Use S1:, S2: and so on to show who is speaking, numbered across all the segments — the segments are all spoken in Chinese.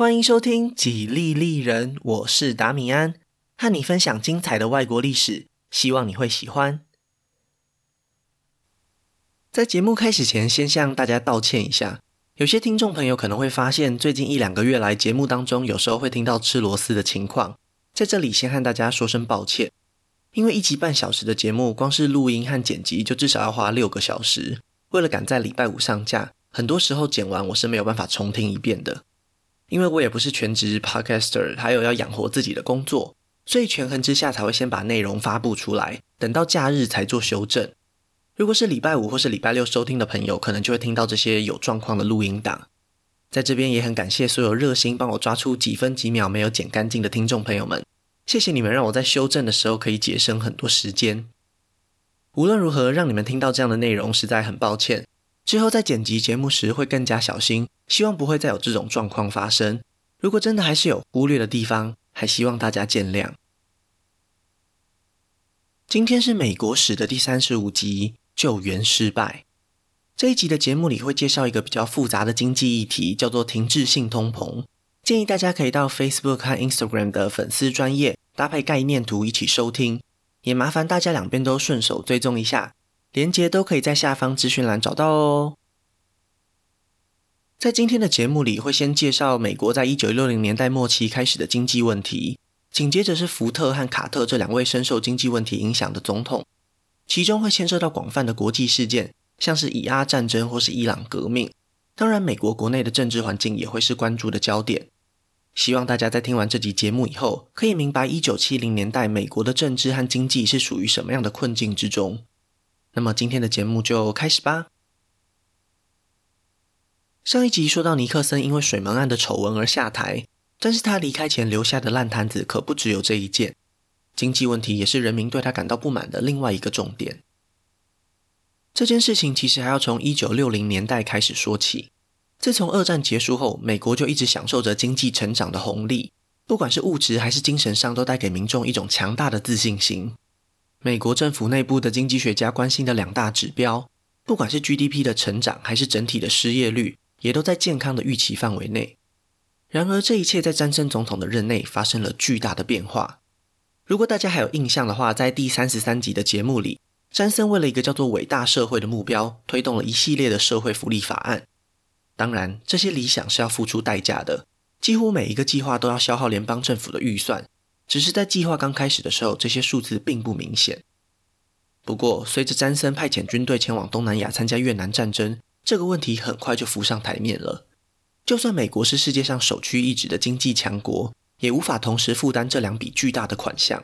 S1: 欢迎收听《几利利人》，我是达米安，和你分享精彩的外国历史，希望你会喜欢。在节目开始前，先向大家道歉一下，有些听众朋友可能会发现，最近一两个月来，节目当中有时候会听到吃螺丝的情况，在这里先和大家说声抱歉，因为一集半小时的节目，光是录音和剪辑就至少要花六个小时，为了赶在礼拜五上架，很多时候剪完我是没有办法重听一遍的。因为我也不是全职 podcaster，还有要养活自己的工作，所以权衡之下才会先把内容发布出来，等到假日才做修正。如果是礼拜五或是礼拜六收听的朋友，可能就会听到这些有状况的录音档。在这边也很感谢所有热心帮我抓出几分几秒没有剪干净的听众朋友们，谢谢你们让我在修正的时候可以节省很多时间。无论如何，让你们听到这样的内容实在很抱歉。之后在剪辑节目时会更加小心，希望不会再有这种状况发生。如果真的还是有忽略的地方，还希望大家见谅。今天是美国史的第三十五集，救援失败。这一集的节目里会介绍一个比较复杂的经济议题，叫做停滞性通膨。建议大家可以到 Facebook 和 Instagram 的粉丝专业搭配概念图一起收听，也麻烦大家两边都顺手追踪一下。连接都可以在下方资讯栏找到哦。在今天的节目里，会先介绍美国在一九六零年代末期开始的经济问题，紧接着是福特和卡特这两位深受经济问题影响的总统，其中会牵涉到广泛的国际事件，像是以阿战争或是伊朗革命。当然，美国国内的政治环境也会是关注的焦点。希望大家在听完这集节目以后，可以明白一九七零年代美国的政治和经济是属于什么样的困境之中。那么今天的节目就开始吧。上一集说到尼克森因为水门案的丑闻而下台，但是他离开前留下的烂摊子可不只有这一件。经济问题也是人民对他感到不满的另外一个重点。这件事情其实还要从一九六零年代开始说起。自从二战结束后，美国就一直享受着经济成长的红利，不管是物质还是精神上，都带给民众一种强大的自信心。美国政府内部的经济学家关心的两大指标，不管是 GDP 的成长还是整体的失业率，也都在健康的预期范围内。然而，这一切在詹森总统的任内发生了巨大的变化。如果大家还有印象的话，在第三十三集的节目里，詹森为了一个叫做“伟大社会”的目标，推动了一系列的社会福利法案。当然，这些理想是要付出代价的，几乎每一个计划都要消耗联邦政府的预算。只是在计划刚开始的时候，这些数字并不明显。不过，随着詹森派遣军队前往东南亚参加越南战争，这个问题很快就浮上台面了。就算美国是世界上首屈一指的经济强国，也无法同时负担这两笔巨大的款项。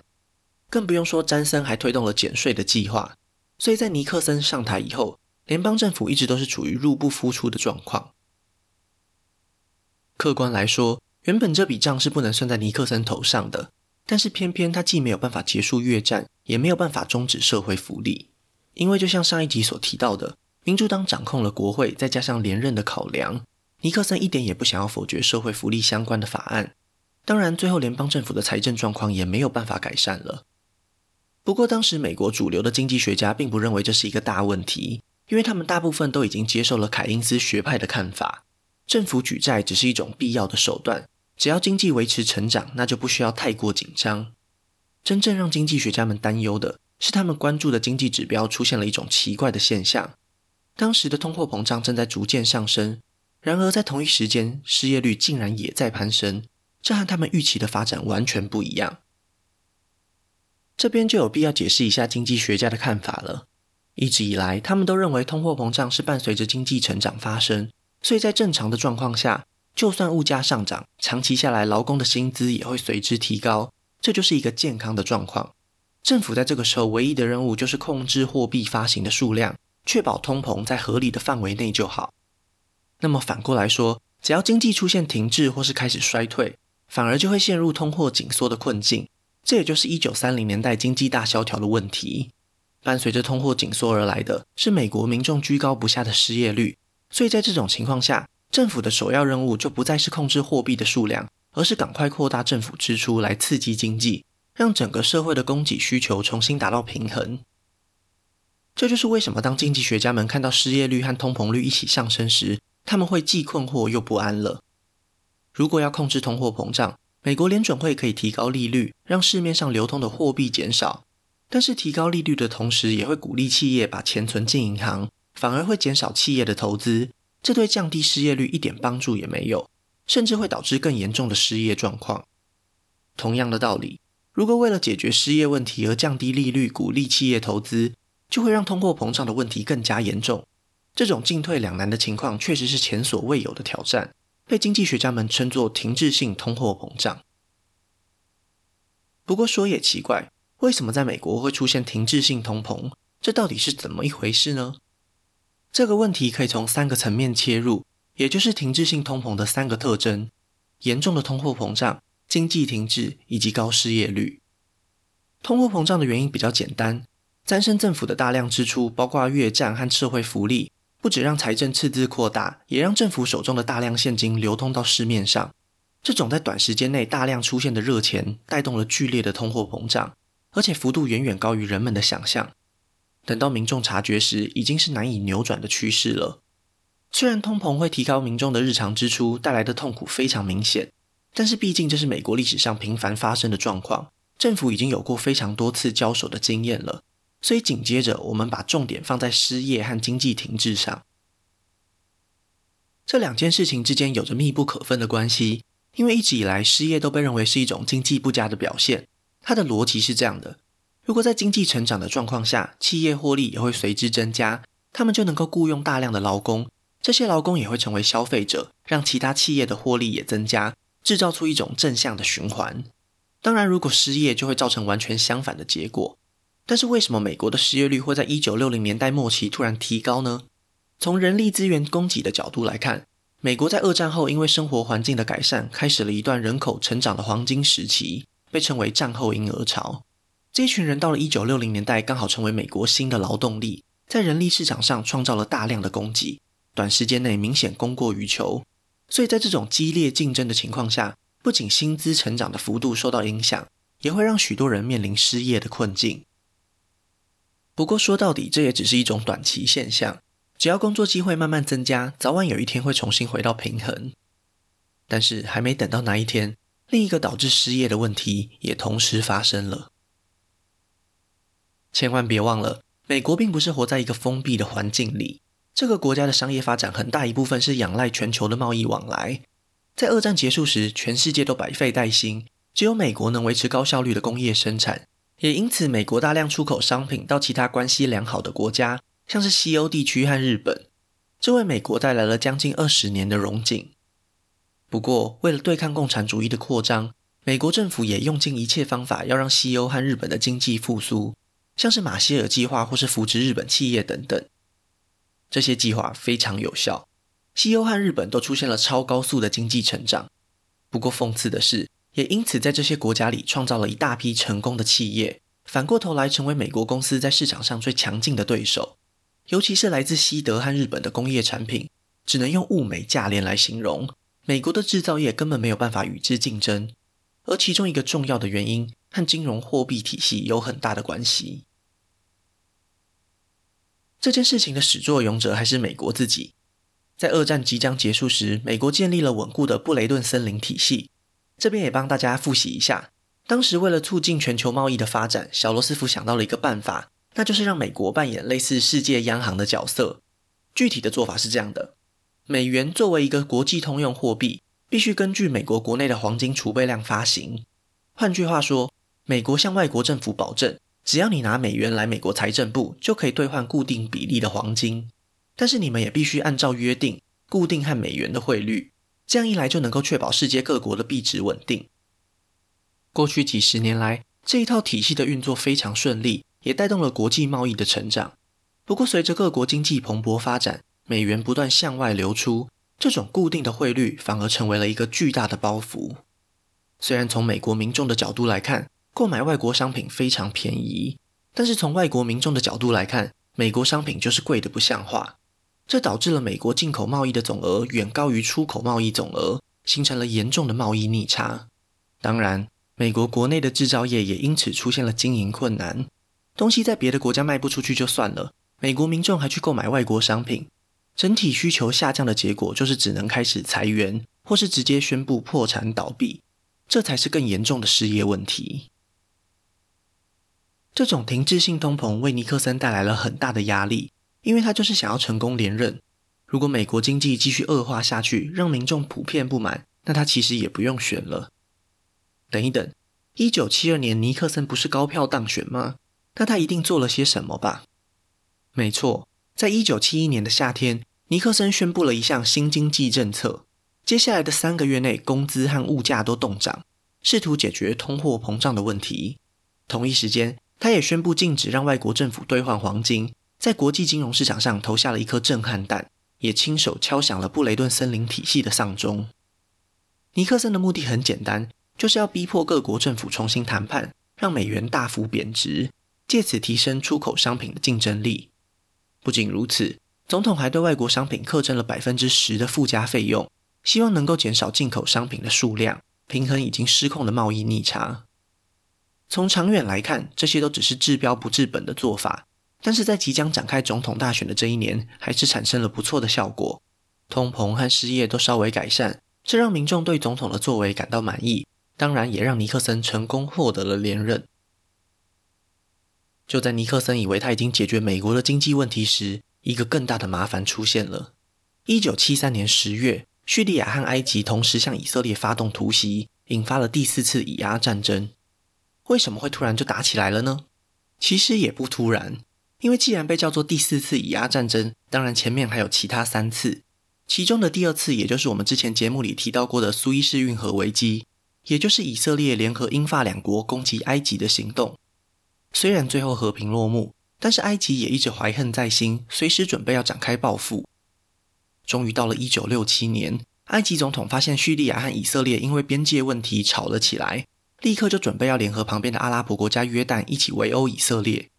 S1: 更不用说詹森还推动了减税的计划。所以在尼克森上台以后，联邦政府一直都是处于入不敷出的状况。客观来说，原本这笔账是不能算在尼克森头上的。但是偏偏他既没有办法结束越战，也没有办法终止社会福利，因为就像上一集所提到的，民主党掌控了国会，再加上连任的考量，尼克森一点也不想要否决社会福利相关的法案。当然，最后联邦政府的财政状况也没有办法改善了。不过，当时美国主流的经济学家并不认为这是一个大问题，因为他们大部分都已经接受了凯因斯学派的看法，政府举债只是一种必要的手段。只要经济维持成长，那就不需要太过紧张。真正让经济学家们担忧的是，他们关注的经济指标出现了一种奇怪的现象。当时的通货膨胀正在逐渐上升，然而在同一时间，失业率竟然也在攀升，这和他们预期的发展完全不一样。这边就有必要解释一下经济学家的看法了。一直以来，他们都认为通货膨胀是伴随着经济成长发生，所以在正常的状况下，就算物价上涨，长期下来劳工的薪资也会随之提高，这就是一个健康的状况。政府在这个时候唯一的任务就是控制货币发行的数量，确保通膨在合理的范围内就好。那么反过来说，只要经济出现停滞或是开始衰退，反而就会陷入通货紧缩的困境。这也就是一九三零年代经济大萧条的问题。伴随着通货紧缩而来的是美国民众居高不下的失业率，所以在这种情况下，政府的首要任务就不再是控制货币的数量，而是赶快扩大政府支出来刺激经济，让整个社会的供给需求重新达到平衡。这就是为什么当经济学家们看到失业率和通膨率一起上升时，他们会既困惑又不安了。如果要控制通货膨胀，美国联准会可以提高利率，让市面上流通的货币减少。但是提高利率的同时，也会鼓励企业把钱存进银行，反而会减少企业的投资。这对降低失业率一点帮助也没有，甚至会导致更严重的失业状况。同样的道理，如果为了解决失业问题而降低利率，鼓励企业投资，就会让通货膨胀的问题更加严重。这种进退两难的情况，确实是前所未有的挑战。被经济学家们称作停滞性通货膨胀。不过说也奇怪，为什么在美国会出现停滞性通膨？这到底是怎么一回事呢？这个问题可以从三个层面切入，也就是停滞性通膨的三个特征：严重的通货膨胀、经济停滞以及高失业率。通货膨胀的原因比较简单，詹森政府的大量支出，包括越战和社会福利。不止让财政赤字扩大，也让政府手中的大量现金流通到市面上。这种在短时间内大量出现的热钱，带动了剧烈的通货膨胀，而且幅度远远高于人们的想象。等到民众察觉时，已经是难以扭转的趋势了。虽然通膨会提高民众的日常支出，带来的痛苦非常明显，但是毕竟这是美国历史上频繁发生的状况，政府已经有过非常多次交手的经验了。所以紧接着，我们把重点放在失业和经济停滞上。这两件事情之间有着密不可分的关系，因为一直以来失业都被认为是一种经济不佳的表现。它的逻辑是这样的：如果在经济成长的状况下，企业获利也会随之增加，他们就能够雇佣大量的劳工，这些劳工也会成为消费者，让其他企业的获利也增加，制造出一种正向的循环。当然，如果失业，就会造成完全相反的结果。但是为什么美国的失业率会在一九六零年代末期突然提高呢？从人力资源供给的角度来看，美国在二战后因为生活环境的改善，开始了一段人口成长的黄金时期，被称为战后婴儿潮。这一群人到了一九六零年代，刚好成为美国新的劳动力，在人力市场上创造了大量的供给，短时间内明显供过于求。所以在这种激烈竞争的情况下，不仅薪资成长的幅度受到影响，也会让许多人面临失业的困境。不过说到底，这也只是一种短期现象。只要工作机会慢慢增加，早晚有一天会重新回到平衡。但是还没等到那一天，另一个导致失业的问题也同时发生了。千万别忘了，美国并不是活在一个封闭的环境里。这个国家的商业发展很大一部分是仰赖全球的贸易往来。在二战结束时，全世界都百废待兴，只有美国能维持高效率的工业生产。也因此，美国大量出口商品到其他关系良好的国家，像是西欧地区和日本，这为美国带来了将近二十年的荣景。不过，为了对抗共产主义的扩张，美国政府也用尽一切方法要让西欧和日本的经济复苏，像是马歇尔计划或是扶持日本企业等等。这些计划非常有效，西欧和日本都出现了超高速的经济成长。不过，讽刺的是，也因此，在这些国家里创造了一大批成功的企业，反过头来成为美国公司在市场上最强劲的对手。尤其是来自西德和日本的工业产品，只能用物美价廉来形容。美国的制造业根本没有办法与之竞争。而其中一个重要的原因和金融货币体系有很大的关系。这件事情的始作俑者还是美国自己。在二战即将结束时，美国建立了稳固的布雷顿森林体系。这边也帮大家复习一下，当时为了促进全球贸易的发展，小罗斯福想到了一个办法，那就是让美国扮演类似世界央行的角色。具体的做法是这样的：美元作为一个国际通用货币，必须根据美国国内的黄金储备量发行。换句话说，美国向外国政府保证，只要你拿美元来美国财政部，就可以兑换固定比例的黄金。但是你们也必须按照约定，固定和美元的汇率。这样一来，就能够确保世界各国的币值稳定。过去几十年来，这一套体系的运作非常顺利，也带动了国际贸易的成长。不过，随着各国经济蓬勃发展，美元不断向外流出，这种固定的汇率反而成为了一个巨大的包袱。虽然从美国民众的角度来看，购买外国商品非常便宜，但是从外国民众的角度来看，美国商品就是贵得不像话。这导致了美国进口贸易的总额远高于出口贸易总额，形成了严重的贸易逆差。当然，美国国内的制造业也因此出现了经营困难。东西在别的国家卖不出去就算了，美国民众还去购买外国商品，整体需求下降的结果就是只能开始裁员，或是直接宣布破产倒闭，这才是更严重的失业问题。这种停滞性通膨为尼克森带来了很大的压力，因为他就是想要成功连任。如果美国经济继续恶化下去，让民众普遍不满，那他其实也不用选了。等一等，一九七二年尼克森不是高票当选吗？那他一定做了些什么吧？没错，在一九七一年的夏天，尼克森宣布了一项新经济政策，接下来的三个月内，工资和物价都动涨，试图解决通货膨胀的问题。同一时间，他也宣布禁止让外国政府兑换黄金，在国际金融市场上投下了一颗震撼弹。也亲手敲响了布雷顿森林体系的丧钟。尼克森的目的很简单，就是要逼迫各国政府重新谈判，让美元大幅贬值，借此提升出口商品的竞争力。不仅如此，总统还对外国商品课征了百分之十的附加费用，希望能够减少进口商品的数量，平衡已经失控的贸易逆差。从长远来看，这些都只是治标不治本的做法。但是在即将展开总统大选的这一年，还是产生了不错的效果，通膨和失业都稍微改善，这让民众对总统的作为感到满意，当然也让尼克森成功获得了连任。就在尼克森以为他已经解决美国的经济问题时，一个更大的麻烦出现了。一九七三年十月，叙利亚和埃及同时向以色列发动突袭，引发了第四次以阿战争。为什么会突然就打起来了呢？其实也不突然。因为既然被叫做第四次以阿战争，当然前面还有其他三次，其中的第二次，也就是我们之前节目里提到过的苏伊士运河危机，也就是以色列联合英法两国攻击埃及的行动。虽然最后和平落幕，但是埃及也一直怀恨在心，随时准备要展开报复。终于到了一九六七年，埃及总统发现叙利亚和以色列因为边界问题吵了起来，立刻就准备要联合旁边的阿拉伯国家约旦一起围殴以色列。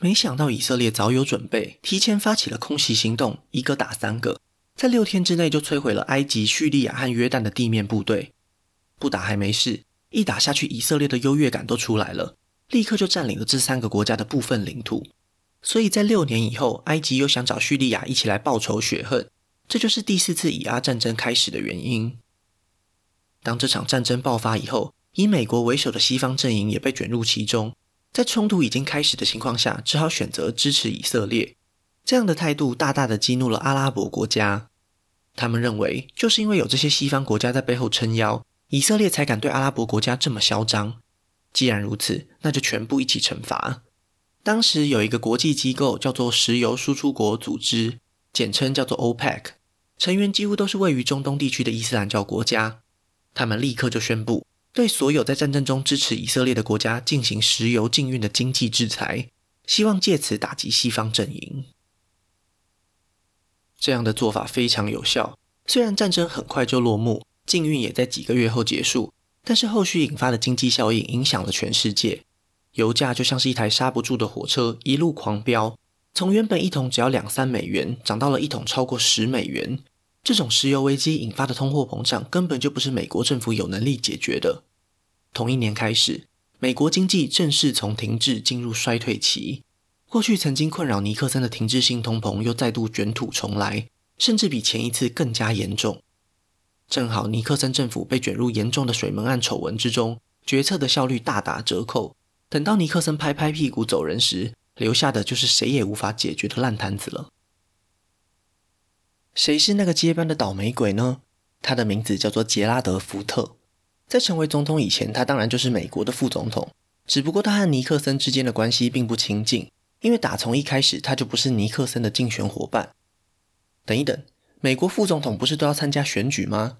S1: 没想到以色列早有准备，提前发起了空袭行动，一个打三个，在六天之内就摧毁了埃及、叙利亚和约旦的地面部队。不打还没事，一打下去，以色列的优越感都出来了，立刻就占领了这三个国家的部分领土。所以在六年以后，埃及又想找叙利亚一起来报仇雪恨，这就是第四次以阿战争开始的原因。当这场战争爆发以后，以美国为首的西方阵营也被卷入其中。在冲突已经开始的情况下，只好选择支持以色列。这样的态度大大的激怒了阿拉伯国家。他们认为，就是因为有这些西方国家在背后撑腰，以色列才敢对阿拉伯国家这么嚣张。既然如此，那就全部一起惩罚。当时有一个国际机构叫做石油输出国组织，简称叫做 OPEC，成员几乎都是位于中东地区的伊斯兰教国家。他们立刻就宣布。对所有在战争中支持以色列的国家进行石油禁运的经济制裁，希望借此打击西方阵营。这样的做法非常有效，虽然战争很快就落幕，禁运也在几个月后结束，但是后续引发的经济效应影响了全世界。油价就像是一台刹不住的火车，一路狂飙，从原本一桶只要两三美元，涨到了一桶超过十美元。这种石油危机引发的通货膨胀根本就不是美国政府有能力解决的。同一年开始，美国经济正式从停滞进入衰退期。过去曾经困扰尼克森的停滞性通膨又再度卷土重来，甚至比前一次更加严重。正好尼克森政府被卷入严重的水门案丑闻之中，决策的效率大打折扣。等到尼克森拍拍屁股走人时，留下的就是谁也无法解决的烂摊子了。谁是那个接班的倒霉鬼呢？他的名字叫做杰拉德·福特。在成为总统以前，他当然就是美国的副总统。只不过他和尼克森之间的关系并不亲近，因为打从一开始他就不是尼克森的竞选伙伴。等一等，美国副总统不是都要参加选举吗？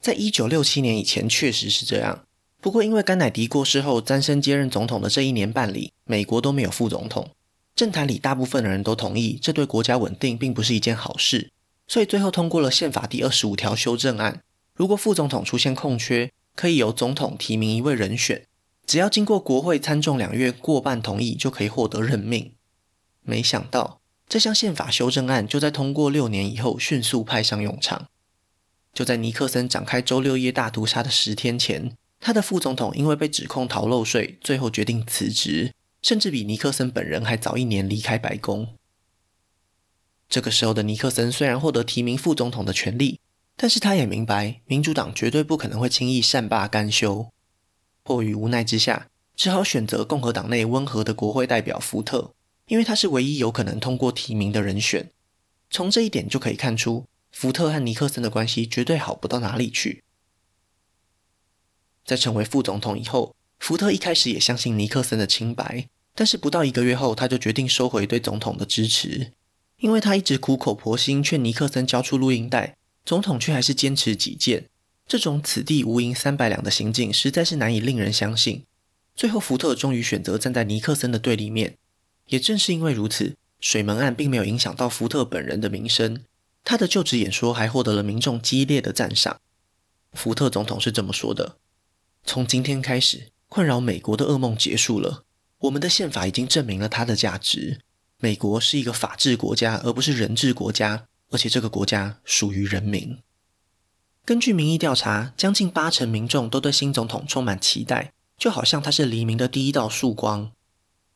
S1: 在一九六七年以前确实是这样。不过因为甘乃迪过世后，詹森接任总统的这一年半里，美国都没有副总统。政坛里大部分的人都同意，这对国家稳定并不是一件好事。所以最后通过了宪法第二十五条修正案，如果副总统出现空缺，可以由总统提名一位人选，只要经过国会参众两院过半同意，就可以获得任命。没想到这项宪法修正案就在通过六年以后迅速派上用场。就在尼克森展开周六夜大屠杀的十天前，他的副总统因为被指控逃漏税，最后决定辞职，甚至比尼克森本人还早一年离开白宫。这个时候的尼克森虽然获得提名副总统的权利，但是他也明白民主党绝对不可能会轻易善罢甘休。迫于无奈之下，只好选择共和党内温和的国会代表福特，因为他是唯一有可能通过提名的人选。从这一点就可以看出，福特和尼克森的关系绝对好不到哪里去。在成为副总统以后，福特一开始也相信尼克森的清白，但是不到一个月后，他就决定收回对总统的支持。因为他一直苦口婆心劝尼克森交出录音带，总统却还是坚持己见。这种此地无银三百两的行径实在是难以令人相信。最后，福特终于选择站在尼克森的对立面。也正是因为如此，水门案并没有影响到福特本人的名声。他的就职演说还获得了民众激烈的赞赏。福特总统是这么说的：“从今天开始，困扰美国的噩梦结束了。我们的宪法已经证明了它的价值。”美国是一个法治国家，而不是人治国家，而且这个国家属于人民。根据民意调查，将近八成民众都对新总统充满期待，就好像他是黎明的第一道曙光。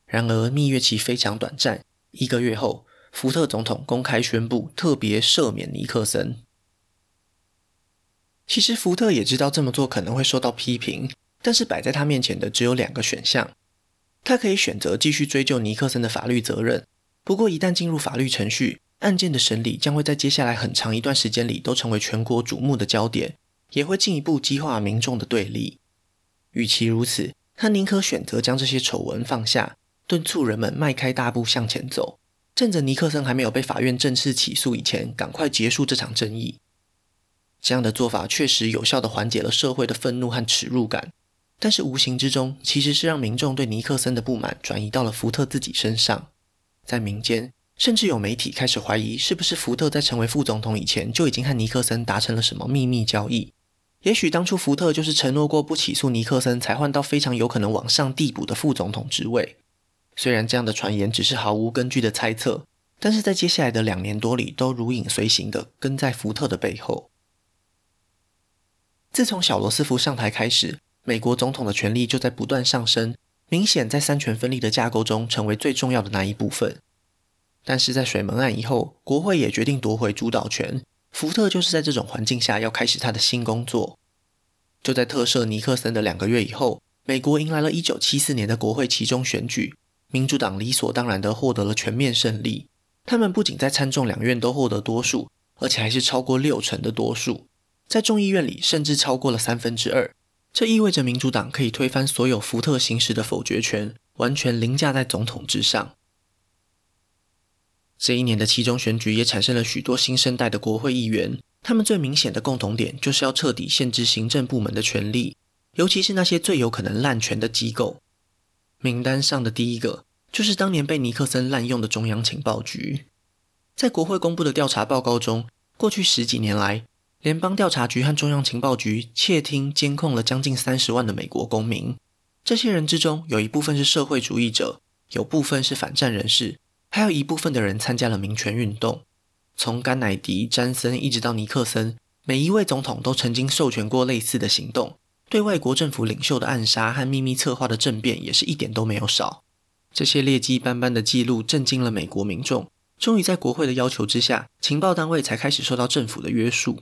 S1: 然而，蜜月期非常短暂，一个月后，福特总统公开宣布特别赦免尼克森。其实，福特也知道这么做可能会受到批评，但是摆在他面前的只有两个选项：他可以选择继续追究尼克森的法律责任。不过，一旦进入法律程序，案件的审理将会在接下来很长一段时间里都成为全国瞩目的焦点，也会进一步激化民众的对立。与其如此，他宁可选择将这些丑闻放下，敦促人们迈开大步向前走，趁着尼克森还没有被法院正式起诉以前，赶快结束这场争议。这样的做法确实有效地缓解了社会的愤怒和耻辱感，但是无形之中其实是让民众对尼克森的不满转移到了福特自己身上。在民间，甚至有媒体开始怀疑，是不是福特在成为副总统以前就已经和尼克森达成了什么秘密交易？也许当初福特就是承诺过不起诉尼克森，才换到非常有可能往上递补的副总统职位。虽然这样的传言只是毫无根据的猜测，但是在接下来的两年多里，都如影随形的跟在福特的背后。自从小罗斯福上台开始，美国总统的权力就在不断上升。明显在三权分立的架构中成为最重要的那一部分，但是在水门案以后，国会也决定夺回主导权。福特就是在这种环境下要开始他的新工作。就在特赦尼克森的两个月以后，美国迎来了一九七四年的国会期中选举，民主党理所当然地获得了全面胜利。他们不仅在参众两院都获得多数，而且还是超过六成的多数，在众议院里甚至超过了三分之二。这意味着民主党可以推翻所有福特行使的否决权，完全凌驾在总统之上。这一年的期中选举也产生了许多新生代的国会议员，他们最明显的共同点就是要彻底限制行政部门的权力，尤其是那些最有可能滥权的机构。名单上的第一个就是当年被尼克森滥用的中央情报局。在国会公布的调查报告中，过去十几年来，联邦调查局和中央情报局窃听、监控了将近三十万的美国公民。这些人之中，有一部分是社会主义者，有部分是反战人士，还有一部分的人参加了民权运动。从甘乃迪、詹森一直到尼克森，每一位总统都曾经授权过类似的行动。对外国政府领袖的暗杀和秘密策划的政变，也是一点都没有少。这些劣迹斑斑的记录震惊了美国民众。终于在国会的要求之下，情报单位才开始受到政府的约束。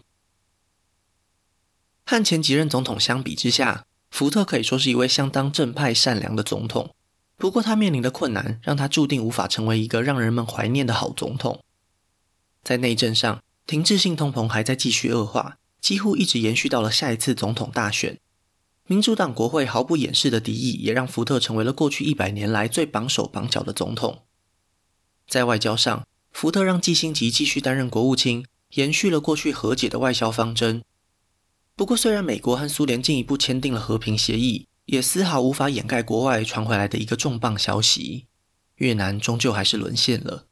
S1: 和前几任总统相比之下，福特可以说是一位相当正派、善良的总统。不过，他面临的困难让他注定无法成为一个让人们怀念的好总统。在内政上，停滞性通膨还在继续恶化，几乎一直延续到了下一次总统大选。民主党国会毫不掩饰的敌意，也让福特成为了过去一百年来最绑手绑脚的总统。在外交上，福特让季辛吉继续担任国务卿，延续了过去和解的外交方针。不过，虽然美国和苏联进一步签订了和平协议，也丝毫无法掩盖国外传回来的一个重磅消息：越南终究还是沦陷了。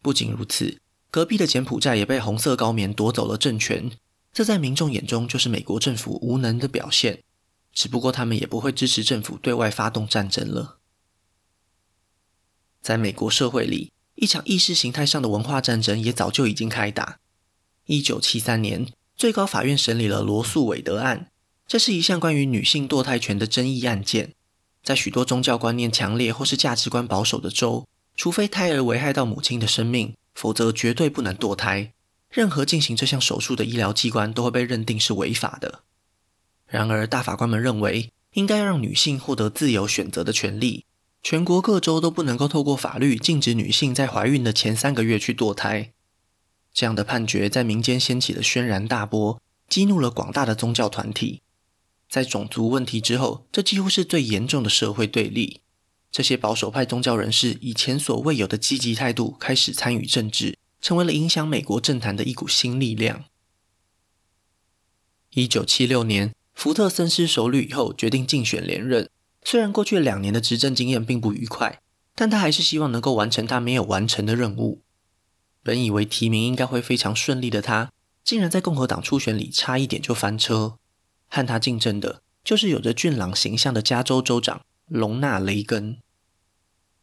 S1: 不仅如此，隔壁的柬埔寨也被红色高棉夺走了政权。这在民众眼中就是美国政府无能的表现。只不过，他们也不会支持政府对外发动战争了。在美国社会里，一场意识形态上的文化战争也早就已经开打。一九七三年。最高法院审理了罗素韦德案，这是一项关于女性堕胎权的争议案件。在许多宗教观念强烈或是价值观保守的州，除非胎儿危害到母亲的生命，否则绝对不能堕胎。任何进行这项手术的医疗机关都会被认定是违法的。然而，大法官们认为，应该让女性获得自由选择的权利。全国各州都不能够透过法律禁止女性在怀孕的前三个月去堕胎。这样的判决在民间掀起了轩然大波，激怒了广大的宗教团体。在种族问题之后，这几乎是最严重的社会对立。这些保守派宗教人士以前所未有的积极态度开始参与政治，成为了影响美国政坛的一股新力量。一九七六年，福特深思熟虑以后，决定竞选连任。虽然过去两年的执政经验并不愉快，但他还是希望能够完成他没有完成的任务。本以为提名应该会非常顺利的他，竟然在共和党初选里差一点就翻车。和他竞争的就是有着俊朗形象的加州州长隆纳·雷根。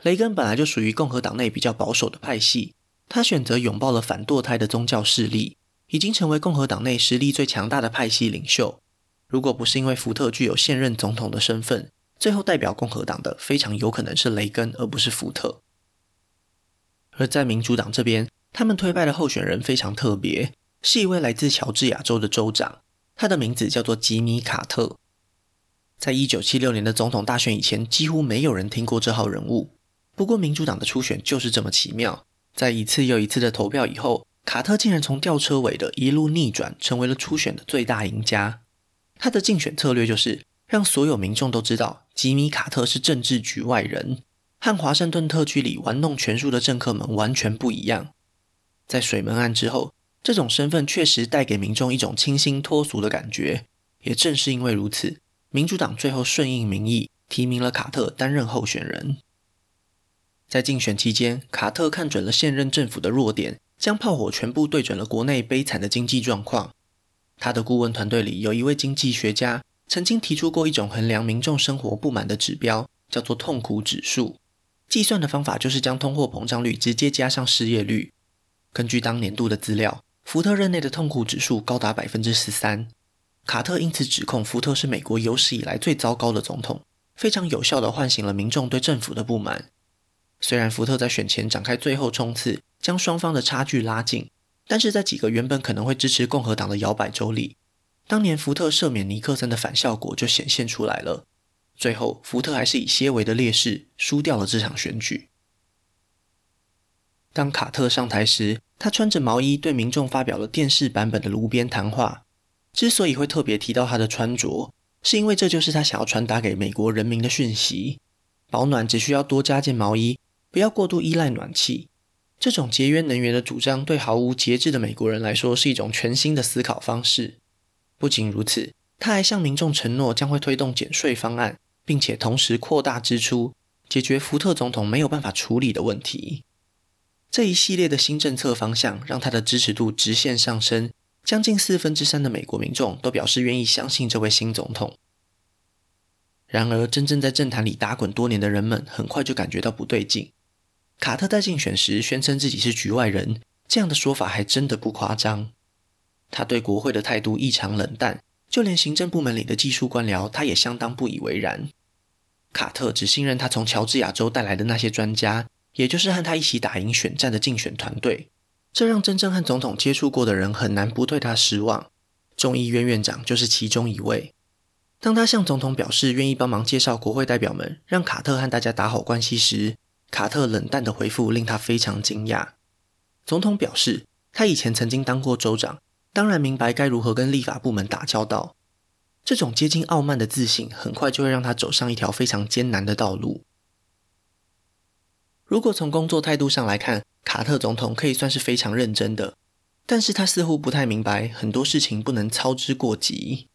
S1: 雷根本来就属于共和党内比较保守的派系，他选择拥抱了反堕胎的宗教势力，已经成为共和党内实力最强大的派系领袖。如果不是因为福特具有现任总统的身份，最后代表共和党的非常有可能是雷根，而不是福特。而在民主党这边，他们推派的候选人非常特别，是一位来自乔治亚州的州长，他的名字叫做吉米·卡特。在一九七六年的总统大选以前，几乎没有人听过这号人物。不过，民主党的初选就是这么奇妙，在一次又一次的投票以后，卡特竟然从吊车尾的一路逆转，成为了初选的最大赢家。他的竞选策略就是。让所有民众都知道，吉米·卡特是政治局外人，和华盛顿特区里玩弄权术的政客们完全不一样。在水门案之后，这种身份确实带给民众一种清新脱俗的感觉。也正是因为如此，民主党最后顺应民意，提名了卡特担任候选人。在竞选期间，卡特看准了现任政府的弱点，将炮火全部对准了国内悲惨的经济状况。他的顾问团队里有一位经济学家。曾经提出过一种衡量民众生活不满的指标，叫做痛苦指数。计算的方法就是将通货膨胀率直接加上失业率。根据当年度的资料，福特任内的痛苦指数高达百分之十三。卡特因此指控福特是美国有史以来最糟糕的总统，非常有效地唤醒了民众对政府的不满。虽然福特在选前展开最后冲刺，将双方的差距拉近，但是在几个原本可能会支持共和党的摇摆州里。当年福特赦免尼克森的反效果就显现出来了。最后，福特还是以些微的劣势输掉了这场选举。当卡特上台时，他穿着毛衣对民众发表了电视版本的炉边谈话。之所以会特别提到他的穿着，是因为这就是他想要传达给美国人民的讯息：保暖只需要多加件毛衣，不要过度依赖暖气。这种节约能源的主张，对毫无节制的美国人来说，是一种全新的思考方式。不仅如此，他还向民众承诺将会推动减税方案，并且同时扩大支出，解决福特总统没有办法处理的问题。这一系列的新政策方向让他的支持度直线上升，将近四分之三的美国民众都表示愿意相信这位新总统。然而，真正在政坛里打滚多年的人们很快就感觉到不对劲。卡特在竞选时宣称自己是局外人，这样的说法还真的不夸张。他对国会的态度异常冷淡，就连行政部门里的技术官僚，他也相当不以为然。卡特只信任他从乔治亚州带来的那些专家，也就是和他一起打赢选战的竞选团队，这让真正和总统接触过的人很难不对他失望。众议院院长就是其中一位。当他向总统表示愿意帮忙介绍国会代表们，让卡特和大家打好关系时，卡特冷淡的回复令他非常惊讶。总统表示，他以前曾经当过州长。当然明白该如何跟立法部门打交道，这种接近傲慢的自信，很快就会让他走上一条非常艰难的道路。如果从工作态度上来看，卡特总统可以算是非常认真的，但是他似乎不太明白很多事情不能操之过急。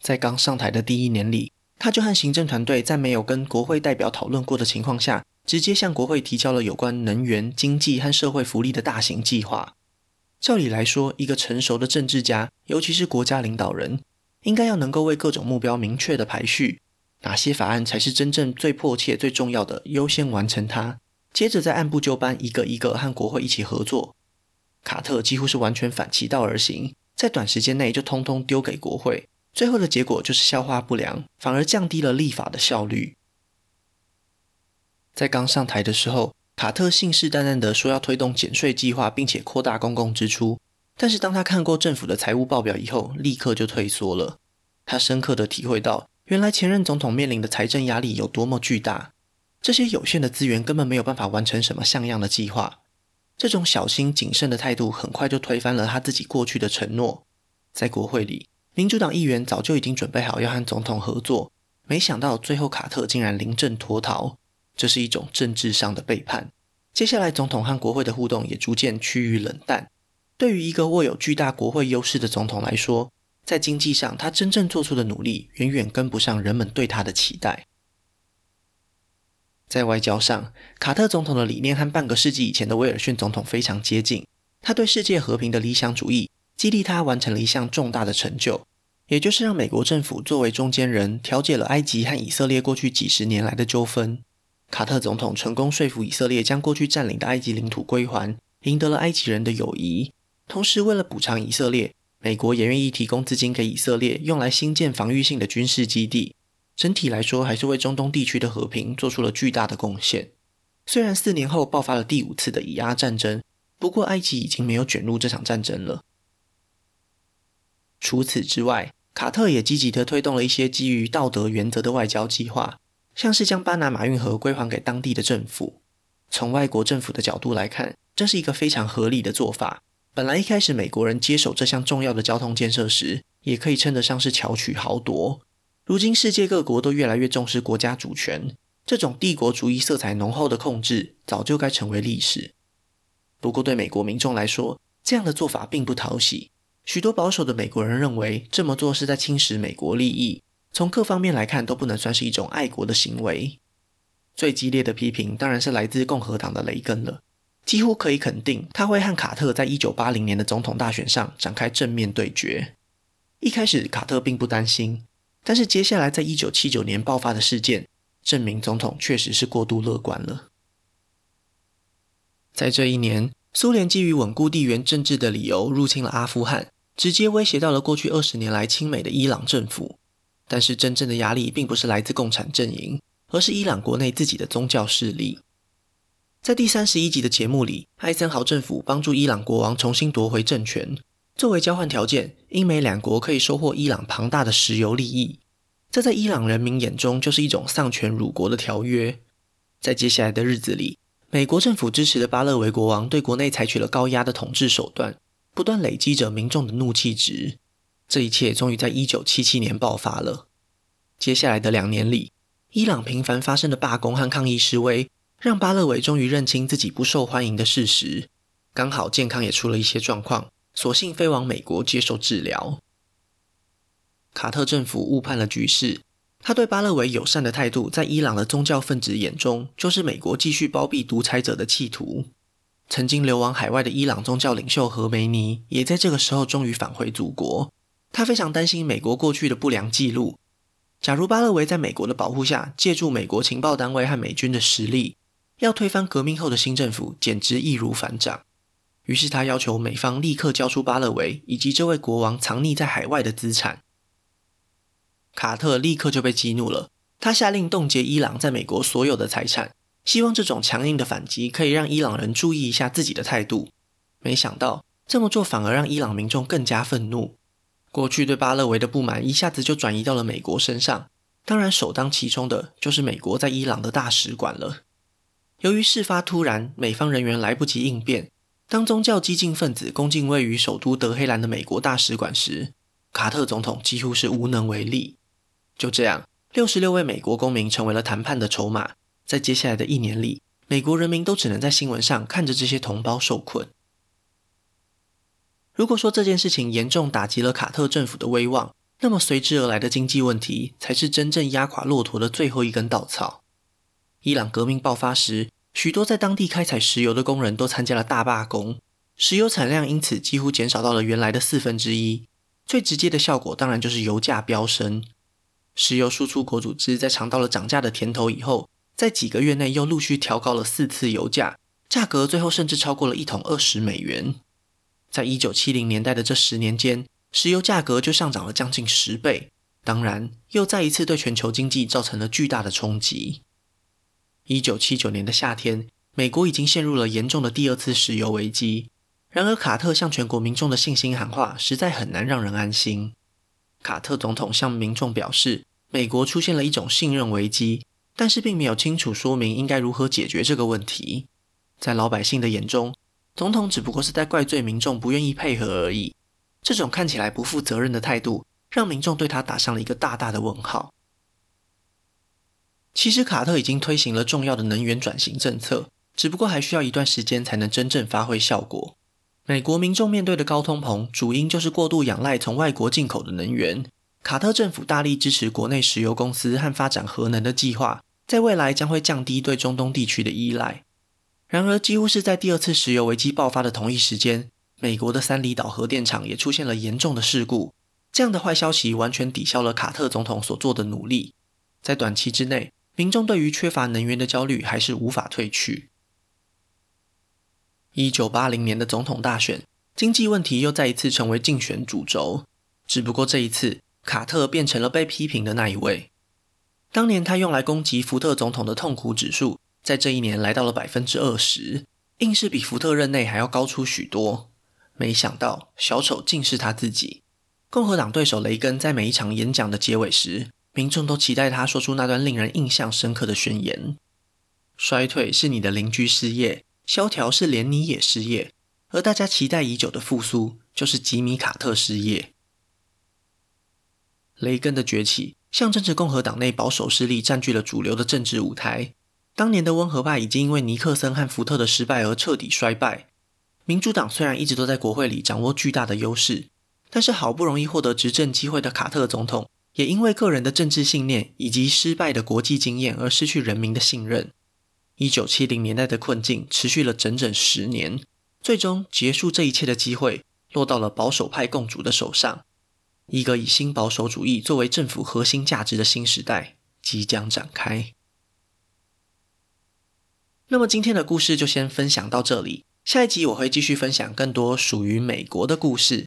S1: 在刚上台的第一年里，他就和行政团队在没有跟国会代表讨论过的情况下，直接向国会提交了有关能源、经济和社会福利的大型计划。照理来说，一个成熟的政治家，尤其是国家领导人，应该要能够为各种目标明确的排序，哪些法案才是真正最迫切、最重要的，优先完成它，接着再按部就班，一个一个和国会一起合作。卡特几乎是完全反其道而行，在短时间内就通通丢给国会，最后的结果就是消化不良，反而降低了立法的效率。在刚上台的时候，卡特信誓旦旦地说要推动减税计划，并且扩大公共支出。但是当他看过政府的财务报表以后，立刻就退缩了。他深刻地体会到，原来前任总统面临的财政压力有多么巨大。这些有限的资源根本没有办法完成什么像样的计划。这种小心谨慎的态度，很快就推翻了他自己过去的承诺。在国会里，民主党议员早就已经准备好要和总统合作，没想到最后卡特竟然临阵脱逃。这是一种政治上的背叛。接下来，总统和国会的互动也逐渐趋于冷淡。对于一个握有巨大国会优势的总统来说，在经济上，他真正做出的努力远远跟不上人们对他的期待。在外交上，卡特总统的理念和半个世纪以前的威尔逊总统非常接近。他对世界和平的理想主义，激励他完成了一项重大的成就，也就是让美国政府作为中间人，调解了埃及和以色列过去几十年来的纠纷。卡特总统成功说服以色列将过去占领的埃及领土归还，赢得了埃及人的友谊。同时，为了补偿以色列，美国也愿意提供资金给以色列，用来兴建防御性的军事基地。整体来说，还是为中东地区的和平做出了巨大的贡献。虽然四年后爆发了第五次的以阿战争，不过埃及已经没有卷入这场战争了。除此之外，卡特也积极地推动了一些基于道德原则的外交计划。像是将巴拿马运河归还给当地的政府，从外国政府的角度来看，这是一个非常合理的做法。本来一开始美国人接手这项重要的交通建设时，也可以称得上是巧取豪夺。如今世界各国都越来越重视国家主权，这种帝国主义色彩浓厚的控制早就该成为历史。不过对美国民众来说，这样的做法并不讨喜。许多保守的美国人认为，这么做是在侵蚀美国利益。从各方面来看，都不能算是一种爱国的行为。最激烈的批评当然是来自共和党的雷根了，几乎可以肯定，他会和卡特在一九八零年的总统大选上展开正面对决。一开始，卡特并不担心，但是接下来在一九七九年爆发的事件，证明总统确实是过度乐观了。在这一年，苏联基于稳固地缘政治的理由入侵了阿富汗，直接威胁到了过去二十年来亲美的伊朗政府。但是真正的压力并不是来自共产阵营，而是伊朗国内自己的宗教势力。在第三十一集的节目里，艾森豪政府帮助伊朗国王重新夺回政权，作为交换条件，英美两国可以收获伊朗庞大的石油利益。这在伊朗人民眼中就是一种丧权辱国的条约。在接下来的日子里，美国政府支持的巴勒维国王对国内采取了高压的统治手段，不断累积着民众的怒气值。这一切终于在一九七七年爆发了。接下来的两年里，伊朗频繁发生的罢工和抗议示威，让巴勒维终于认清自己不受欢迎的事实。刚好健康也出了一些状况，索性飞往美国接受治疗。卡特政府误判了局势，他对巴勒维友善的态度，在伊朗的宗教分子眼中，就是美国继续包庇独裁者的企图。曾经流亡海外的伊朗宗教领袖何梅尼，也在这个时候终于返回祖国。他非常担心美国过去的不良记录。假如巴勒维在美国的保护下，借助美国情报单位和美军的实力，要推翻革命后的新政府，简直易如反掌。于是他要求美方立刻交出巴勒维以及这位国王藏匿在海外的资产。卡特立刻就被激怒了，他下令冻结伊朗在美国所有的财产，希望这种强硬的反击可以让伊朗人注意一下自己的态度。没想到这么做反而让伊朗民众更加愤怒。过去对巴勒维的不满一下子就转移到了美国身上，当然首当其冲的就是美国在伊朗的大使馆了。由于事发突然，美方人员来不及应变，当宗教激进分子攻进位于首都德黑兰的美国大使馆时，卡特总统几乎是无能为力。就这样，六十六位美国公民成为了谈判的筹码。在接下来的一年里，美国人民都只能在新闻上看着这些同胞受困。如果说这件事情严重打击了卡特政府的威望，那么随之而来的经济问题才是真正压垮骆驼的最后一根稻草。伊朗革命爆发时，许多在当地开采石油的工人都参加了大罢工，石油产量因此几乎减少到了原来的四分之一。最直接的效果当然就是油价飙升。石油输出国组织在尝到了涨价的甜头以后，在几个月内又陆续调高了四次油价，价格最后甚至超过了一桶二十美元。在一九七零年代的这十年间，石油价格就上涨了将近十倍，当然又再一次对全球经济造成了巨大的冲击。一九七九年的夏天，美国已经陷入了严重的第二次石油危机。然而，卡特向全国民众的信心喊话，实在很难让人安心。卡特总统向民众表示，美国出现了一种信任危机，但是并没有清楚说明应该如何解决这个问题。在老百姓的眼中，总统只不过是在怪罪民众不愿意配合而已。这种看起来不负责任的态度，让民众对他打上了一个大大的问号。其实，卡特已经推行了重要的能源转型政策，只不过还需要一段时间才能真正发挥效果。美国民众面对的高通膨，主因就是过度仰赖从外国进口的能源。卡特政府大力支持国内石油公司和发展核能的计划，在未来将会降低对中东地区的依赖。然而，几乎是在第二次石油危机爆发的同一时间，美国的三里岛核电厂也出现了严重的事故。这样的坏消息完全抵消了卡特总统所做的努力。在短期之内，民众对于缺乏能源的焦虑还是无法退去。一九八零年的总统大选，经济问题又再一次成为竞选主轴。只不过这一次，卡特变成了被批评的那一位。当年他用来攻击福特总统的痛苦指数，在这一年来到了百分之二十，硬是比福特任内还要高出许多。没想到，小丑竟是他自己。共和党对手雷根在每一场演讲的结尾时，民众都期待他说出那段令人印象深刻的宣言：“衰退是你的邻居失业。”萧条是连你也失业，而大家期待已久的复苏就是吉米·卡特失业。雷根的崛起象征着共和党内保守势力占据了主流的政治舞台。当年的温和派已经因为尼克森和福特的失败而彻底衰败。民主党虽然一直都在国会里掌握巨大的优势，但是好不容易获得执政机会的卡特总统，也因为个人的政治信念以及失败的国际经验而失去人民的信任。一九七零年代的困境持续了整整十年，最终结束这一切的机会落到了保守派共主的手上。一个以新保守主义作为政府核心价值的新时代即将展开。那么今天的故事就先分享到这里，下一集我会继续分享更多属于美国的故事。